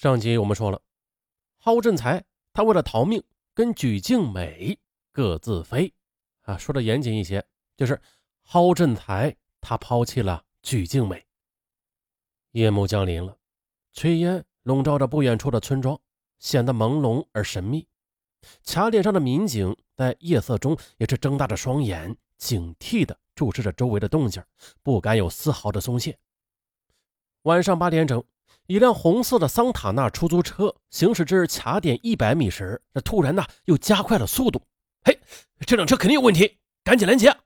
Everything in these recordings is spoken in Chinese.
上集我们说了，蒿振才他为了逃命，跟举静美各自飞。啊，说的严谨一些，就是蒿振才他抛弃了举静美。夜幕降临了，炊烟笼罩着不远处的村庄，显得朦胧而神秘。卡点上的民警在夜色中也是睁大着双眼，警惕地注视着周围的动静，不敢有丝毫的松懈。晚上八点整。一辆红色的桑塔纳出租车行驶至卡点一百米时，这突然呢又加快了速度。嘿，这辆车肯定有问题，赶紧拦截！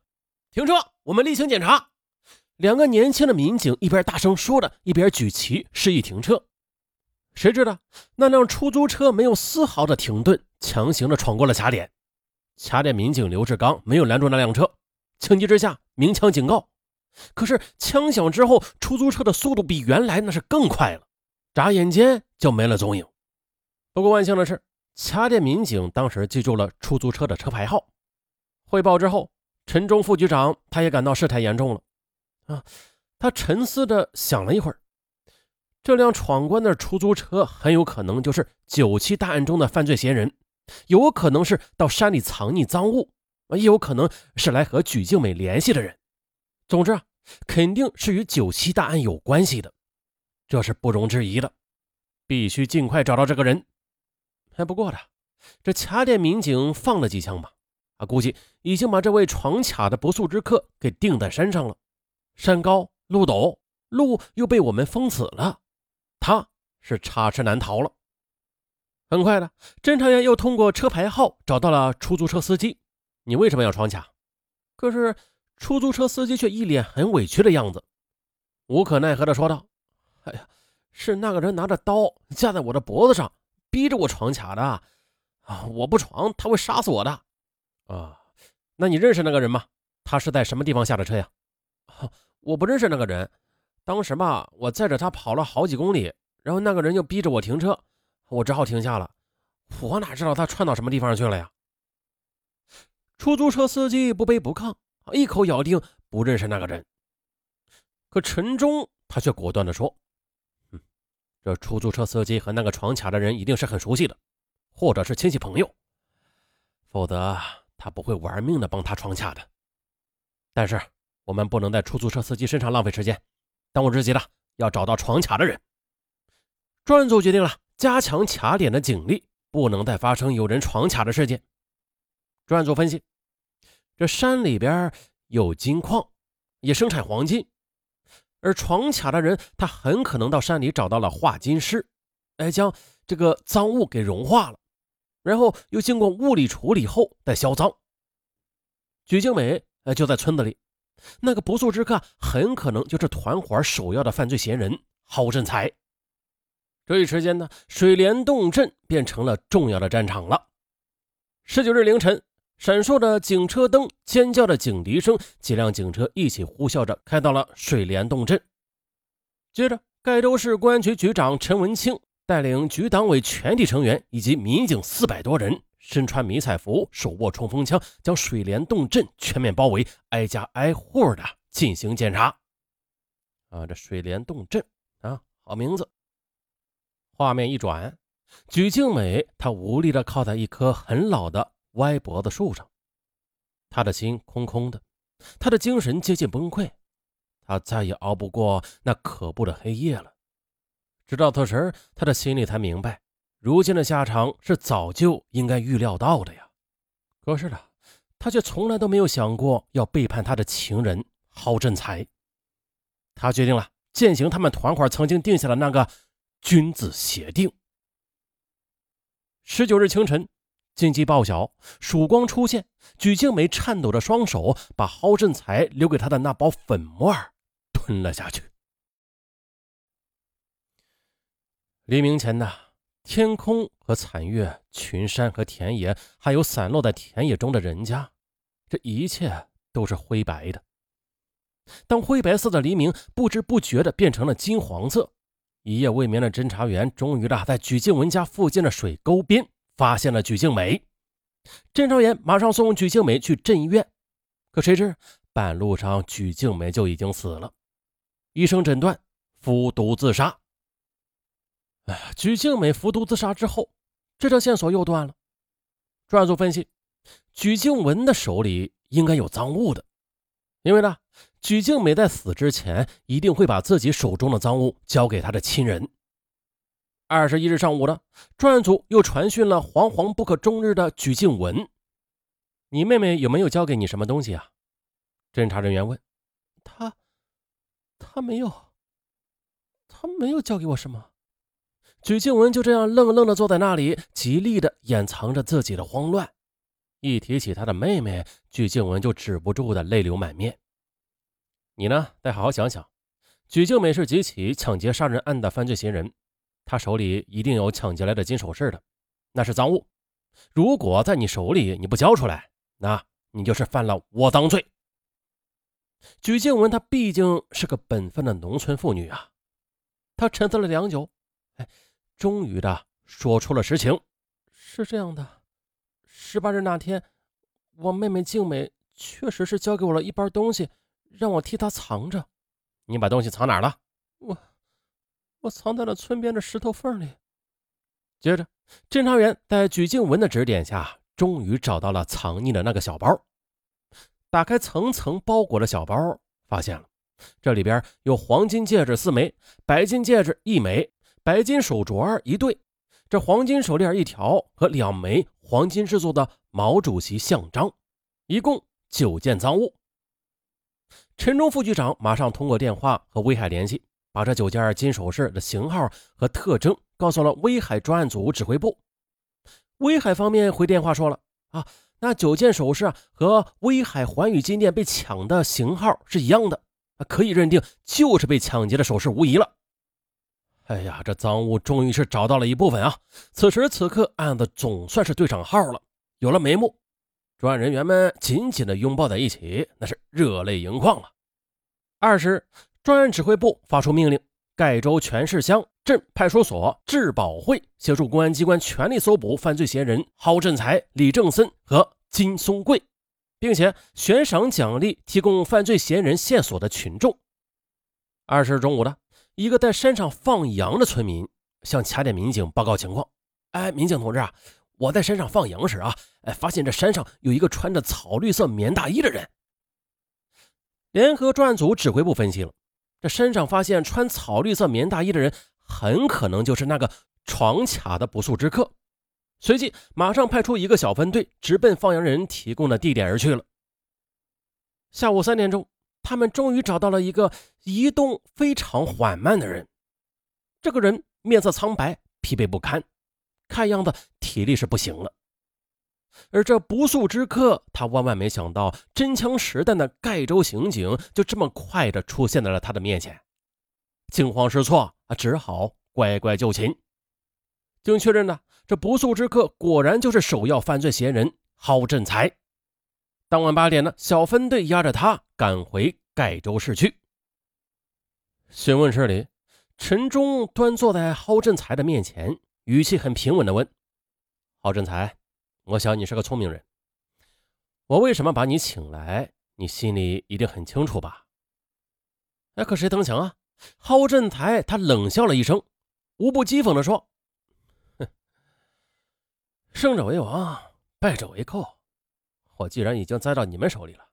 停车，我们例行检查。两个年轻的民警一边大声说着，一边举旗示意停车。谁知道那辆出租车没有丝毫的停顿，强行的闯过了卡点。卡点民警刘志刚没有拦住那辆车，情急之下鸣枪警告。可是枪响之后，出租车的速度比原来那是更快了。眨眼间就没了踪影。不过万幸的是，卡点民警当时记住了出租车的车牌号。汇报之后，陈忠副局长他也感到事态严重了。啊，他沉思着想了一会儿，这辆闯关的出租车很有可能就是九七大案中的犯罪嫌疑人，有可能是到山里藏匿赃物，也有可能是来和举静美联系的人。总之啊，肯定是与九七大案有关系的。这是不容置疑的，必须尽快找到这个人。哎，不过的，这卡点民警放了几枪吧？啊，估计已经把这位闯卡的不速之客给定在山上了。山高路陡，路又被我们封死了，他是插翅难逃了。很快的，侦查员又通过车牌号找到了出租车司机。你为什么要闯卡？可是出租车司机却一脸很委屈的样子，无可奈何的说道。哎呀，是那个人拿着刀架在我的脖子上，逼着我闯卡的啊！我不闯，他会杀死我的啊！那你认识那个人吗？他是在什么地方下的车呀？我不认识那个人。当时吧，我载着他跑了好几公里，然后那个人就逼着我停车，我只好停下了。我哪知道他窜到什么地方去了呀？出租车司机不卑不亢，一口咬定不认识那个人。可陈忠他却果断地说。这出租车司机和那个闯卡的人一定是很熟悉的，或者是亲戚朋友，否则他不会玩命的帮他闯卡的。但是我们不能在出租车司机身上浪费时间，当务之急的要找到闯卡的人。专案组决定了加强卡点的警力，不能再发生有人闯卡的事件。专案组分析，这山里边有金矿，也生产黄金。而闯卡的人，他很可能到山里找到了化金师，哎，将这个赃物给融化了，然后又经过物理处理后再销赃。举静美，哎，就在村子里，那个不速之客很可能就是团伙首要的犯罪嫌疑人郝振才。这一时间呢，水帘洞镇变成了重要的战场了。十九日凌晨。闪烁的警车灯，尖叫的警笛声，几辆警车一起呼啸着开到了水帘洞镇。接着，盖州市公安局局长陈文清带领局党委全体成员以及民警四百多人，身穿迷彩服，手握冲锋枪，将水帘洞镇全面包围，挨家挨户的进行检查。啊，这水帘洞镇啊，好名字。画面一转，举静美她无力的靠在一棵很老的。歪脖子树上，他的心空空的，他的精神接近崩溃，他再也熬不过那可怖的黑夜了。直到此时，他的心里才明白，如今的下场是早就应该预料到的呀。可是呢，他却从来都没有想过要背叛他的情人郝振才。他决定了践行他们团伙曾经定下的那个君子协定。十九日清晨。紧急报晓，曙光出现。举静美颤抖着双手，把郝振才留给她的那包粉末吞了下去。黎明前的天空和残月、群山和田野，还有散落在田野中的人家，这一切都是灰白的。当灰白色的黎明不知不觉的变成了金黄色，一夜未眠的侦查员终于的在举静文家附近的水沟边。发现了举静美，侦查员马上送举静美去镇医院，可谁知半路上举静美就已经死了，医生诊断服毒自杀。哎呀，举静美服毒自杀之后，这条线索又断了。专案组分析，举静文的手里应该有赃物的，因为呢，举静美在死之前一定会把自己手中的赃物交给他的亲人。二十一日上午的专案组又传讯了惶惶不可终日的举静文：“你妹妹有没有交给你什么东西啊？”侦查人员问：“她，她没有，她没有交给我什么。”举静文就这样愣愣的坐在那里，极力的掩藏着自己的慌乱。一提起他的妹妹，举静文就止不住的泪流满面。你呢，得好好想想。举静美是几起抢劫杀人案的犯罪嫌疑人，他手里一定有抢劫来的金首饰的，那是赃物。如果在你手里你不交出来，那你就是犯了窝赃罪。举静文她毕竟是个本分的农村妇女啊，她沉思了良久，哎。终于的说出了实情，是这样的，十八日那天，我妹妹静美确实是交给我了一包东西，让我替她藏着。你把东西藏哪儿了？我，藏在了村边的石头缝里。接着，侦查员在举静文的指点下，终于找到了藏匿的那个小包。打开层层包裹的小包，发现了这里边有黄金戒指四枚，白金戒指一枚。白金手镯一对，这黄金手链一条和两枚黄金制作的毛主席像章，一共九件赃物。陈忠副局长马上通过电话和威海联系，把这九件金首饰的型号和特征告诉了威海专案组指挥部。威海方面回电话说了：“啊，那九件首饰啊和威海环宇金店被抢的型号是一样的，可以认定就是被抢劫的首饰无疑了。”哎呀，这赃物终于是找到了一部分啊！此时此刻，案子总算是对上号了，有了眉目。专案人员们紧紧地拥抱在一起，那是热泪盈眶啊！二是，专案指挥部发出命令，盖州全市乡镇派出所治保会协助公安机关全力搜捕犯罪嫌疑人郝振才、李正森和金松贵，并且悬赏奖励提供犯罪嫌疑人线索的群众。二日中午的。一个在山上放羊的村民向卡点民警报告情况：“哎，民警同志啊，我在山上放羊时啊，哎，发现这山上有一个穿着草绿色棉大衣的人。”联合专案组指挥部分析了，这山上发现穿草绿色棉大衣的人，很可能就是那个闯卡的不速之客。随即，马上派出一个小分队直奔放羊人提供的地点而去了。下午三点钟。他们终于找到了一个移动非常缓慢的人。这个人面色苍白，疲惫不堪，看样子体力是不行了。而这不速之客，他万万没想到，真枪实弹的盖州刑警就这么快的出现在了他的面前。惊慌失措啊，只好乖乖就擒。经确认呢，这不速之客果然就是首要犯罪嫌疑人郝振才。当晚八点呢，小分队押着他赶回盖州市区。询问室里，陈忠端坐在郝振才的面前，语气很平稳的问：“郝振才，我想你是个聪明人。我为什么把你请来，你心里一定很清楚吧？”哎，可谁曾想啊，郝振才他冷笑了一声，无不讥讽地说：“哼，胜者为王，败者为寇。”我既然已经栽到你们手里了，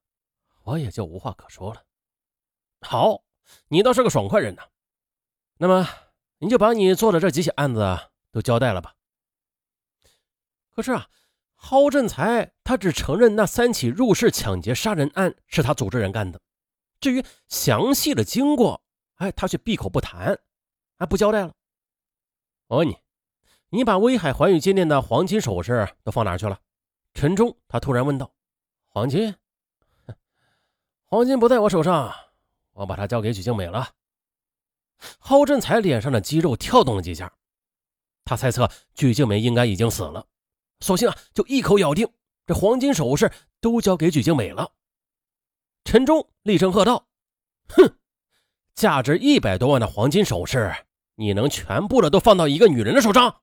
我也就无话可说了。好，你倒是个爽快人呐。那么，你就把你做的这几起案子都交代了吧。可是啊，郝振才他只承认那三起入室抢劫杀人案是他组织人干的，至于详细的经过，哎，他却闭口不谈，还不交代了。我问你，你把威海环宇金店的黄金首饰都放哪去了？陈忠他突然问道：“黄金？黄金不在我手上，我把它交给许静美了。”郝振才脸上的肌肉跳动了几下，他猜测许静美应该已经死了，索性啊就一口咬定这黄金首饰都交给许静美了。陈忠厉声喝道：“哼，价值一百多万的黄金首饰，你能全部的都放到一个女人的手上？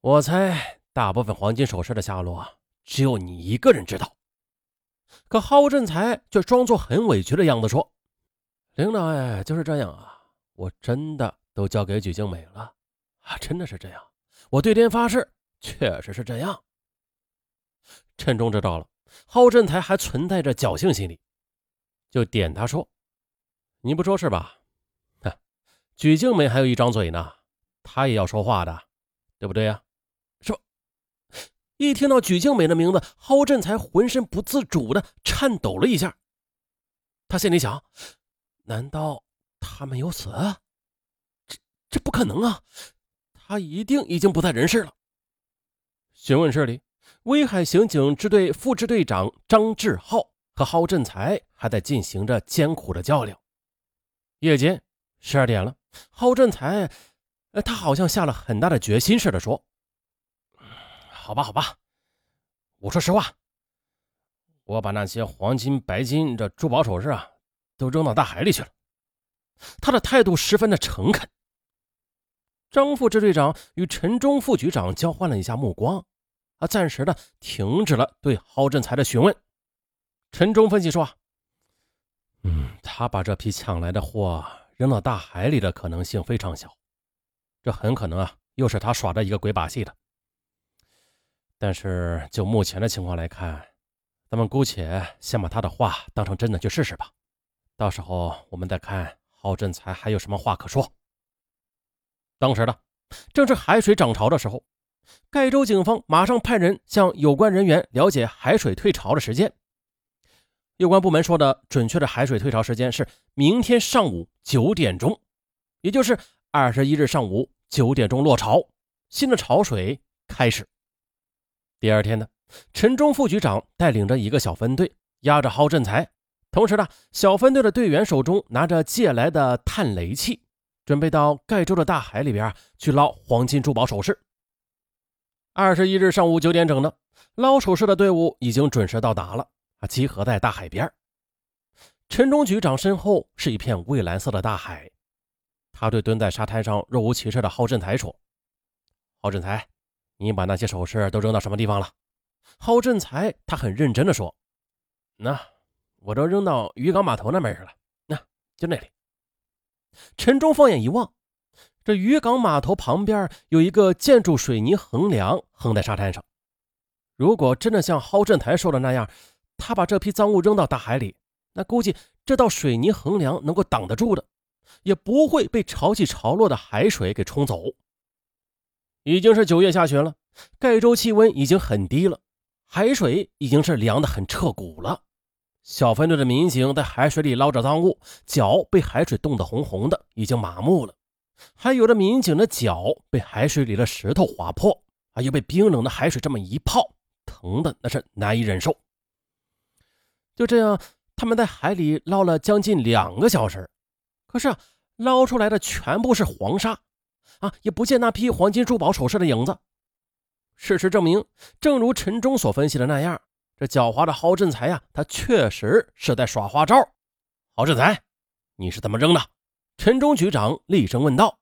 我猜。”大部分黄金首饰的下落，只有你一个人知道。可郝振才却装作很委屈的样子说：“领导哎，就是这样啊，我真的都交给举静美了，啊，真的是这样，我对天发誓，确实是这样。陈忠知道了，郝振才还存在着侥幸心理，就点他说：“你不说是吧？哼，举静美还有一张嘴呢，她也要说话的，对不对呀？说？”一听到举静美的名字，郝振才浑身不自主的颤抖了一下。他心里想：难道他没有死？这这不可能啊！他一定已经不在人世了。询问室里。威海刑警支队副支队长张志浩和郝振才还在进行着艰苦的较量。夜间十二点了，郝振才，他好像下了很大的决心似的说：“好吧，好吧，我说实话，我把那些黄金、白金这珠宝首饰啊，都扔到大海里去了。”他的态度十分的诚恳。张副支队长与陈忠副局长交换了一下目光。啊，暂时的停止了对郝振才的询问。陈忠分析说：“嗯，他把这批抢来的货扔到大海里的可能性非常小，这很可能啊，又是他耍的一个鬼把戏的。但是就目前的情况来看，咱们姑且先把他的话当成真的去试试吧。到时候我们再看郝振才还有什么话可说。”当时的正是海水涨潮的时候。盖州警方马上派人向有关人员了解海水退潮的时间。有关部门说的准确的海水退潮时间是明天上午九点钟，也就是二十一日上午九点钟落潮，新的潮水开始。第二天呢，陈忠副局长带领着一个小分队，押着郝振才，同时呢，小分队的队员手中拿着借来的探雷器，准备到盖州的大海里边去捞黄金珠宝首饰。二十一日上午九点整的，捞首饰的队伍已经准时到达了，啊，集合在大海边。陈忠局长身后是一片蔚蓝色的大海，他对蹲在沙滩上若无其事的郝振才说：“郝振才，你把那些首饰都扔到什么地方了？”郝振才他很认真的说：“那我都扔到渔港码头那边去了，那就那里。”陈忠放眼一望。这渔港码头旁边有一个建筑水泥横梁横在沙滩上。如果真的像郝振台说的那样，他把这批赃物扔到大海里，那估计这道水泥横梁能够挡得住的，也不会被潮起潮落的海水给冲走。已经是九月下旬了，盖州气温已经很低了，海水已经是凉得很彻骨了。小分队的民警在海水里捞着赃物，脚被海水冻得红红的，已经麻木了。还有的民警的脚被海水里的石头划破，啊，又被冰冷的海水这么一泡，疼的那是难以忍受。就这样，他们在海里捞了将近两个小时，可是捞出来的全部是黄沙，啊，也不见那批黄金珠宝首饰的影子。事实证明，正如陈忠所分析的那样，这狡猾的郝振才呀，他确实是在耍花招。郝振才，你是怎么扔的？陈忠局长厉声问道：“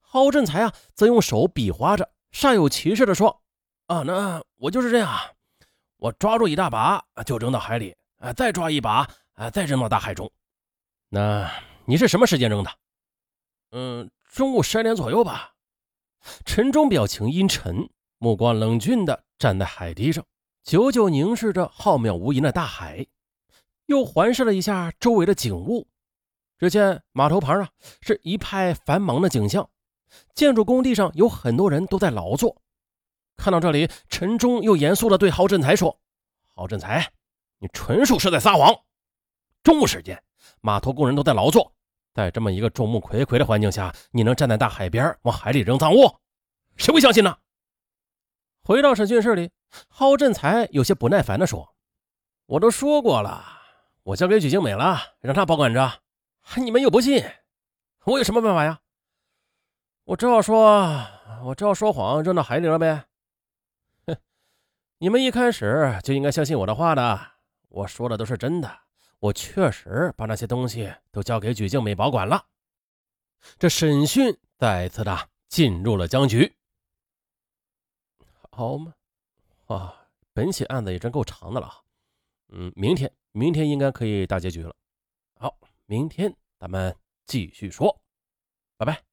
郝振才啊，则用手比划着，煞有其事地说：‘啊，那我就是这样，我抓住一大把就扔到海里，啊，再抓一把，啊，再扔到大海中。’那你是什么时间扔的？嗯，中午十二点左右吧。”陈忠表情阴沉，目光冷峻地站在海堤上，久久凝视着浩渺无垠的大海，又环视了一下周围的景物。只见码头旁啊是一派繁忙的景象，建筑工地上有很多人都在劳作。看到这里，陈忠又严肃地对郝振才说：“郝振才，你纯属是在撒谎。中午时间，码头工人都在劳作，在这么一个众目睽睽的环境下，你能站在大海边往海里扔赃物？谁会相信呢？”回到审讯室里，郝振才有些不耐烦地说：“我都说过了，我交给许静美了，让她保管着。”你们又不信，我有什么办法呀？我只好说，我只好说谎，扔到海里了呗。哼，你们一开始就应该相信我的话的，我说的都是真的，我确实把那些东西都交给举静美保管了。这审讯再次的进入了僵局。好嘛，啊，本起案子也真够长的了。嗯，明天，明天应该可以大结局了。明天咱们继续说，拜拜。